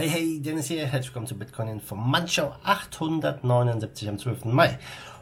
Hey, hey, Dennis hier, herzlich willkommen zu Bitcoin Information 879 am 12. Mai.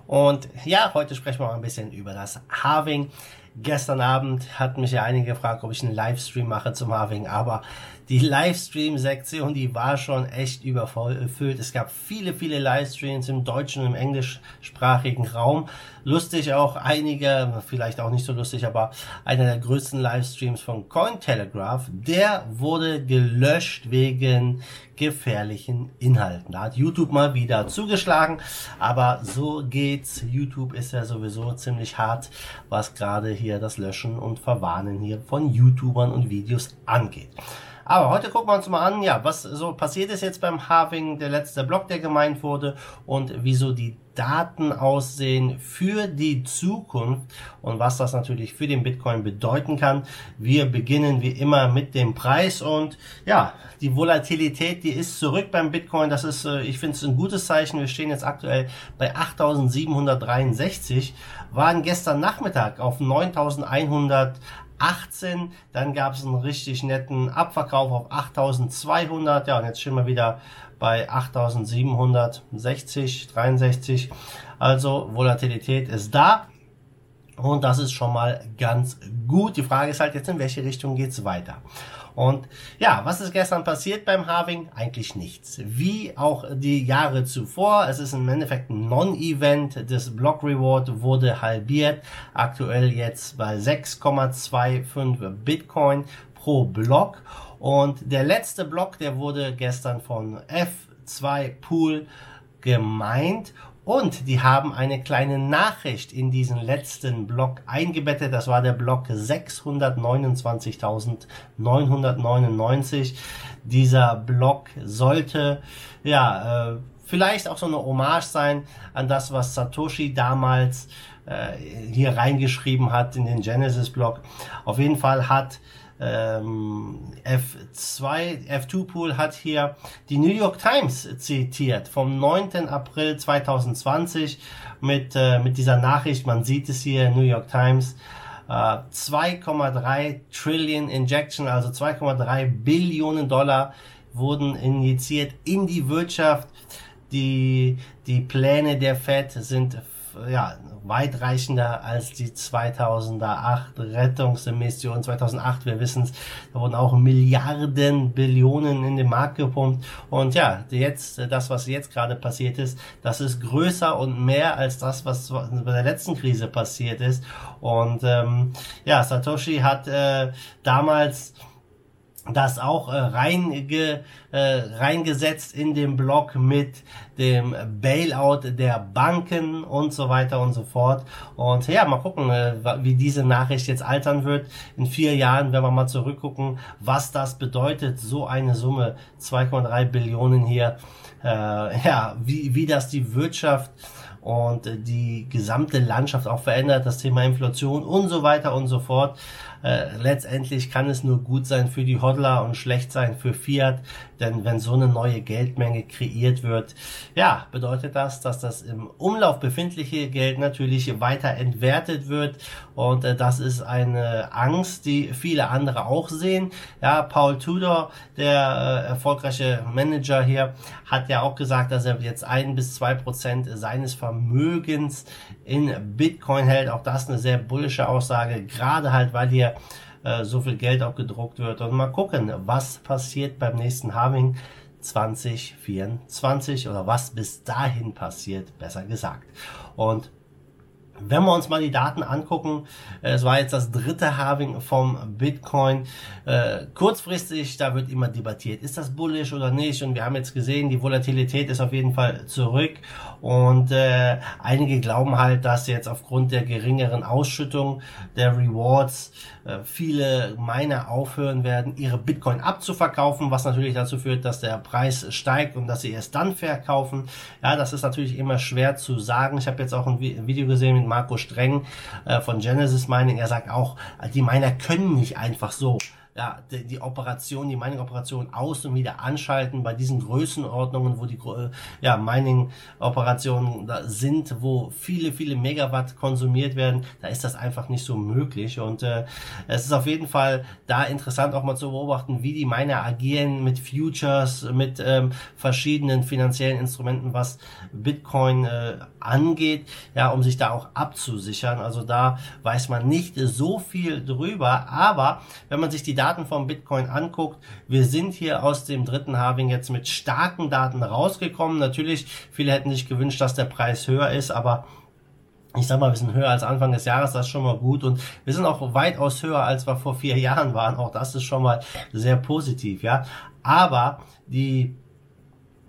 Und ja, heute sprechen wir mal ein bisschen über das Halving. Gestern Abend hat mich ja einige gefragt, ob ich einen Livestream mache zum Halving, aber die Livestream-Sektion, die war schon echt überfüllt. Es gab viele, viele Livestreams im deutschen und im englischsprachigen Raum. Lustig auch einige, vielleicht auch nicht so lustig, aber einer der größten Livestreams von Cointelegraph, der wurde gelöscht wegen gefährlichen Inhalten. Da hat YouTube mal wieder zugeschlagen, aber so geht's. YouTube ist ja sowieso ziemlich hart, was gerade hier das Löschen und Verwarnen hier von YouTubern und Videos angeht. Aber heute gucken wir uns mal an, ja, was so passiert ist jetzt beim Halving, der letzte Block, der gemeint wurde und wieso die Daten aussehen für die Zukunft und was das natürlich für den Bitcoin bedeuten kann. Wir beginnen wie immer mit dem Preis und ja, die Volatilität, die ist zurück beim Bitcoin. Das ist, äh, ich finde es ein gutes Zeichen. Wir stehen jetzt aktuell bei 8.763, waren gestern Nachmittag auf 9.100 18. Dann gab es einen richtig netten Abverkauf auf 8200. Ja, und jetzt stehen wir wieder bei 8760, 63. Also Volatilität ist da. Und das ist schon mal ganz gut. Die Frage ist halt jetzt, in welche Richtung geht's weiter? Und ja, was ist gestern passiert beim Harving? Eigentlich nichts. Wie auch die Jahre zuvor. Es ist im Endeffekt ein Non-Event. Das Block Reward wurde halbiert. Aktuell jetzt bei 6,25 Bitcoin pro Block. Und der letzte Block, der wurde gestern von F2 Pool gemeint und die haben eine kleine Nachricht in diesen letzten Block eingebettet. Das war der Block 629.999. Dieser Block sollte, ja, äh, vielleicht auch so eine Hommage sein an das, was Satoshi damals äh, hier reingeschrieben hat in den Genesis-Block. Auf jeden Fall hat ähm, F2, F2 Pool hat hier die New York Times zitiert vom 9. April 2020 mit, äh, mit dieser Nachricht. Man sieht es hier, New York Times. Äh, 2,3 Trillion Injection, also 2,3 Billionen Dollar wurden injiziert in die Wirtschaft. Die, die Pläne der Fed sind ja, weitreichender als die 2008 Rettungsmission 2008. Wir wissen es, da wurden auch Milliarden, Billionen in den Markt gepumpt. Und ja, jetzt, das, was jetzt gerade passiert ist, das ist größer und mehr als das, was bei der letzten Krise passiert ist. Und ähm, ja, Satoshi hat äh, damals das auch äh, reinge, äh, reingesetzt in den Blog mit dem Bailout der Banken und so weiter und so fort. Und ja, mal gucken, äh, wie diese Nachricht jetzt altern wird. In vier Jahren, wenn wir mal zurückgucken, was das bedeutet, so eine Summe, 2,3 Billionen hier, äh, ja, wie, wie das die Wirtschaft und die gesamte Landschaft auch verändert, das Thema Inflation und so weiter und so fort. Äh, letztendlich kann es nur gut sein für die Hodler und schlecht sein für Fiat, denn wenn so eine neue Geldmenge kreiert wird, ja, bedeutet das, dass das im Umlauf befindliche Geld natürlich weiter entwertet wird und äh, das ist eine Angst, die viele andere auch sehen. Ja, Paul Tudor, der äh, erfolgreiche Manager hier, hat ja auch gesagt, dass er jetzt ein bis zwei Prozent seines Vermögens in Bitcoin hält. Auch das eine sehr bullische Aussage, gerade halt, weil hier äh, so viel Geld auch gedruckt wird. Und mal gucken, was passiert beim nächsten Halving 2024 oder was bis dahin passiert, besser gesagt. Und wenn wir uns mal die Daten angucken, äh, es war jetzt das dritte Halving vom Bitcoin. Äh, kurzfristig, da wird immer debattiert, ist das bullish oder nicht? Und wir haben jetzt gesehen, die Volatilität ist auf jeden Fall zurück. Und äh, einige glauben halt, dass jetzt aufgrund der geringeren Ausschüttung der Rewards äh, viele Miner aufhören werden, ihre Bitcoin abzuverkaufen, was natürlich dazu führt, dass der Preis steigt und dass sie erst dann verkaufen. Ja, das ist natürlich immer schwer zu sagen. Ich habe jetzt auch ein Video gesehen mit Marco Streng äh, von Genesis Mining. Er sagt auch, die Miner können nicht einfach so ja, die, die Operation, die Mining-Operation aus und wieder anschalten bei diesen Größenordnungen, wo die äh, ja, Mining-Operationen sind, wo viele, viele Megawatt konsumiert werden, da ist das einfach nicht so möglich. Und äh, es ist auf jeden Fall da interessant auch mal zu beobachten, wie die Miner agieren mit Futures, mit ähm, verschiedenen finanziellen Instrumenten, was Bitcoin äh, angeht, ja, um sich da auch abzusichern. Also da weiß man nicht so viel drüber, aber wenn man sich die Daten vom Bitcoin anguckt, wir sind hier aus dem dritten Halving jetzt mit starken Daten rausgekommen. Natürlich, viele hätten sich gewünscht, dass der Preis höher ist, aber ich sag mal, wir sind höher als Anfang des Jahres, das ist schon mal gut und wir sind auch weitaus höher, als wir vor vier Jahren waren. Auch das ist schon mal sehr positiv, ja. Aber die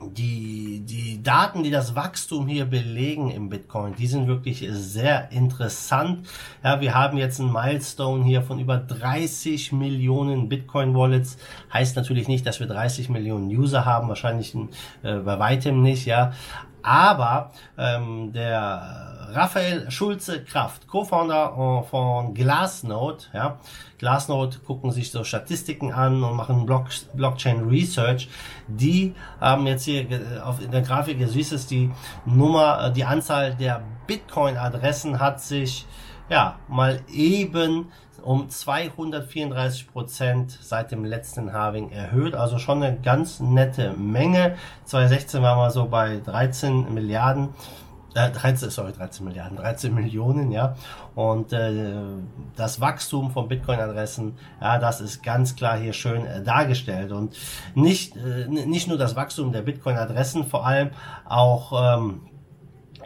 die, die Daten, die das Wachstum hier belegen im Bitcoin, die sind wirklich sehr interessant. Ja, wir haben jetzt einen Milestone hier von über 30 Millionen Bitcoin-Wallets. Heißt natürlich nicht, dass wir 30 Millionen User haben, wahrscheinlich äh, bei weitem nicht, ja. Aber ähm, der Raphael Schulze Kraft, Co-Founder von Glassnode. Ja. Glassnode gucken sich so Statistiken an und machen Block, Blockchain Research. Die haben jetzt hier auf in der Grafik, du siehst es, die Nummer, äh, die Anzahl der Bitcoin-Adressen hat sich ja mal eben um 234 Prozent seit dem letzten Halving erhöht. Also schon eine ganz nette Menge. 2016 waren wir so bei 13 Milliarden äh, 13, sorry, 13 Milliarden, 13 Millionen, ja. Und äh, das Wachstum von Bitcoin-Adressen, ja, das ist ganz klar hier schön äh, dargestellt. Und nicht, äh, nicht nur das Wachstum der Bitcoin-Adressen, vor allem auch ähm,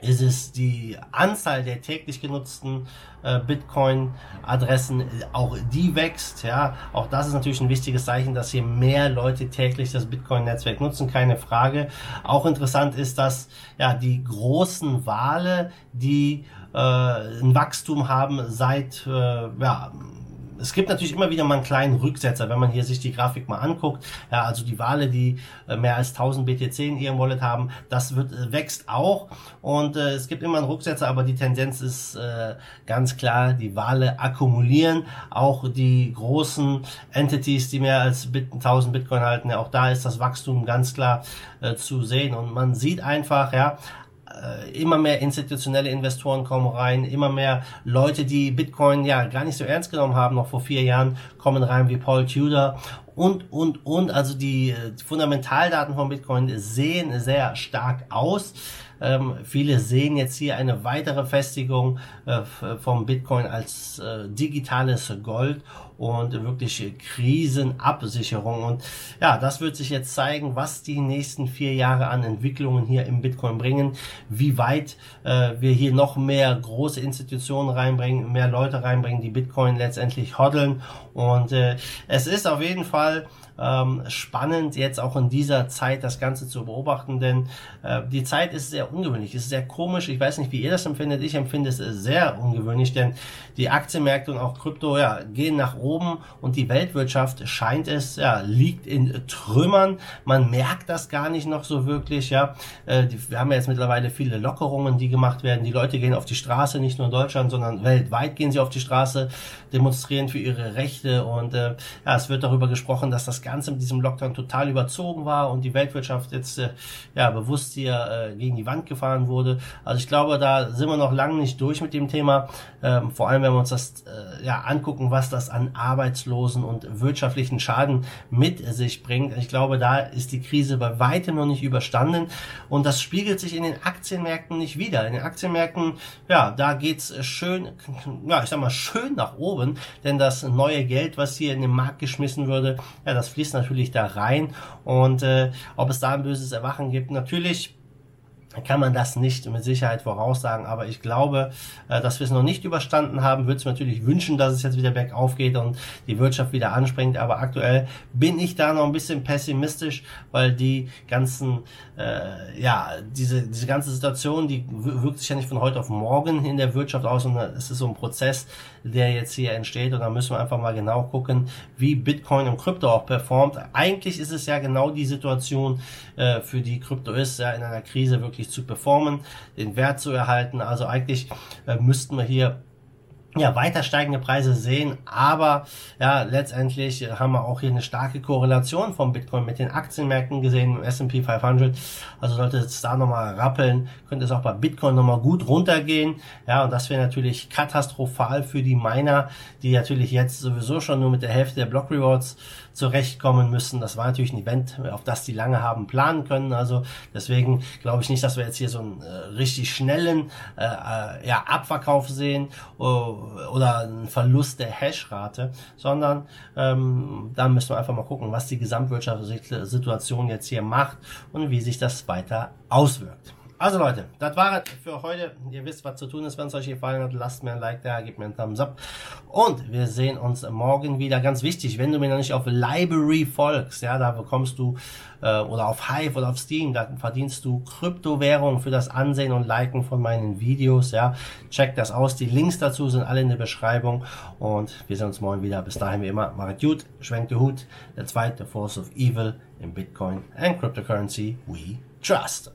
ist es die Anzahl der täglich genutzten äh, Bitcoin-Adressen, auch die wächst. Ja, auch das ist natürlich ein wichtiges Zeichen, dass hier mehr Leute täglich das Bitcoin-Netzwerk nutzen, keine Frage. Auch interessant ist, dass ja die großen Wale, die äh, ein Wachstum haben seit äh, ja, es gibt natürlich immer wieder mal einen kleinen Rücksetzer, wenn man hier sich die Grafik mal anguckt. Ja, also die Wale, die äh, mehr als 1000 BTC in ihrem Wallet haben, das wird, äh, wächst auch. Und äh, es gibt immer einen Rücksetzer, aber die Tendenz ist äh, ganz klar, die Wale akkumulieren. Auch die großen Entities, die mehr als 1000 Bitcoin halten, ja, auch da ist das Wachstum ganz klar äh, zu sehen. Und man sieht einfach, ja, immer mehr institutionelle Investoren kommen rein, immer mehr Leute, die Bitcoin ja gar nicht so ernst genommen haben, noch vor vier Jahren, kommen rein wie Paul Tudor und, und, und. Also die äh, Fundamentaldaten von Bitcoin sehen sehr stark aus. Ähm, viele sehen jetzt hier eine weitere Festigung äh, vom Bitcoin als äh, digitales Gold und wirklich Krisenabsicherung. Und ja, das wird sich jetzt zeigen, was die nächsten vier Jahre an Entwicklungen hier im Bitcoin bringen, wie weit äh, wir hier noch mehr große Institutionen reinbringen, mehr Leute reinbringen, die Bitcoin letztendlich hoddeln. Und äh, es ist auf jeden Fall ähm, spannend, jetzt auch in dieser Zeit das Ganze zu beobachten, denn äh, die Zeit ist sehr ungewöhnlich, ist sehr komisch. Ich weiß nicht, wie ihr das empfindet. Ich empfinde es sehr ungewöhnlich, denn die Aktienmärkte und auch Krypto ja, gehen nach oben und die Weltwirtschaft scheint es, ja, liegt in Trümmern. Man merkt das gar nicht noch so wirklich, ja. Äh, wir haben ja jetzt mittlerweile viele Lockerungen, die gemacht werden. Die Leute gehen auf die Straße, nicht nur in Deutschland, sondern weltweit gehen sie auf die Straße, demonstrieren für ihre Rechte und äh, ja, es wird darüber gesprochen, dass das Ganze mit diesem Lockdown total überzogen war und die Weltwirtschaft jetzt äh, ja bewusst hier gegen die Wand gefahren wurde. Also ich glaube, da sind wir noch lange nicht durch mit dem Thema. Ähm, vor allem, wenn wir uns das äh, ja angucken, was das an Arbeitslosen und wirtschaftlichen Schaden mit sich bringt. Ich glaube, da ist die Krise bei weitem noch nicht überstanden und das spiegelt sich in den Aktienmärkten nicht wieder. In den Aktienmärkten, ja, da geht's schön, ja, ich sag mal schön nach oben, denn das neue Geld, was hier in den Markt geschmissen würde, ja, das fließt natürlich da rein und äh, ob es da ein böses Erwachen gibt, natürlich kann man das nicht mit Sicherheit voraussagen, aber ich glaube, äh, dass wir es noch nicht überstanden haben, würde es natürlich wünschen, dass es jetzt wieder bergauf geht und die Wirtschaft wieder anspringt, aber aktuell bin ich da noch ein bisschen pessimistisch, weil die ganzen, äh, ja, diese, diese ganze Situation, die wirkt sich ja nicht von heute auf morgen in der Wirtschaft aus, sondern es ist so ein Prozess, der jetzt hier entsteht und da müssen wir einfach mal genau gucken, wie Bitcoin und Krypto auch performt. Eigentlich ist es ja genau die Situation, äh, für die Krypto ist, ja, in einer Krise wirklich zu performen, den Wert zu erhalten. Also eigentlich äh, müssten wir hier ja, weiter steigende Preise sehen, aber ja, letztendlich haben wir auch hier eine starke Korrelation vom Bitcoin mit den Aktienmärkten gesehen, S&P 500, also sollte es da nochmal rappeln, könnte es auch bei Bitcoin nochmal gut runtergehen, ja, und das wäre natürlich katastrophal für die Miner, die natürlich jetzt sowieso schon nur mit der Hälfte der Block Rewards zurechtkommen müssen. Das war natürlich ein Event, auf das die lange haben planen können, also deswegen glaube ich nicht, dass wir jetzt hier so einen äh, richtig schnellen äh, äh ja, Abverkauf sehen, uh, oder ein Verlust der Hashrate, sondern ähm, da müssen wir einfach mal gucken, was die gesamtwirtschaftliche Situation jetzt hier macht und wie sich das weiter auswirkt. Also Leute, das war es für heute. Ihr wisst, was zu tun ist. Wenn es euch gefallen hat, lasst mir ein Like da, gebt mir einen Thumbs up. Und wir sehen uns morgen wieder. Ganz wichtig, wenn du mir noch nicht auf Library folgst, ja, da bekommst du, äh, oder auf Hive oder auf Steam, da verdienst du Kryptowährung für das Ansehen und Liken von meinen Videos, ja. Check das aus. Die Links dazu sind alle in der Beschreibung. Und wir sehen uns morgen wieder. Bis dahin wie immer, macht gut, schwenkt den Hut. Der zweite Force of Evil in Bitcoin and Cryptocurrency we trust.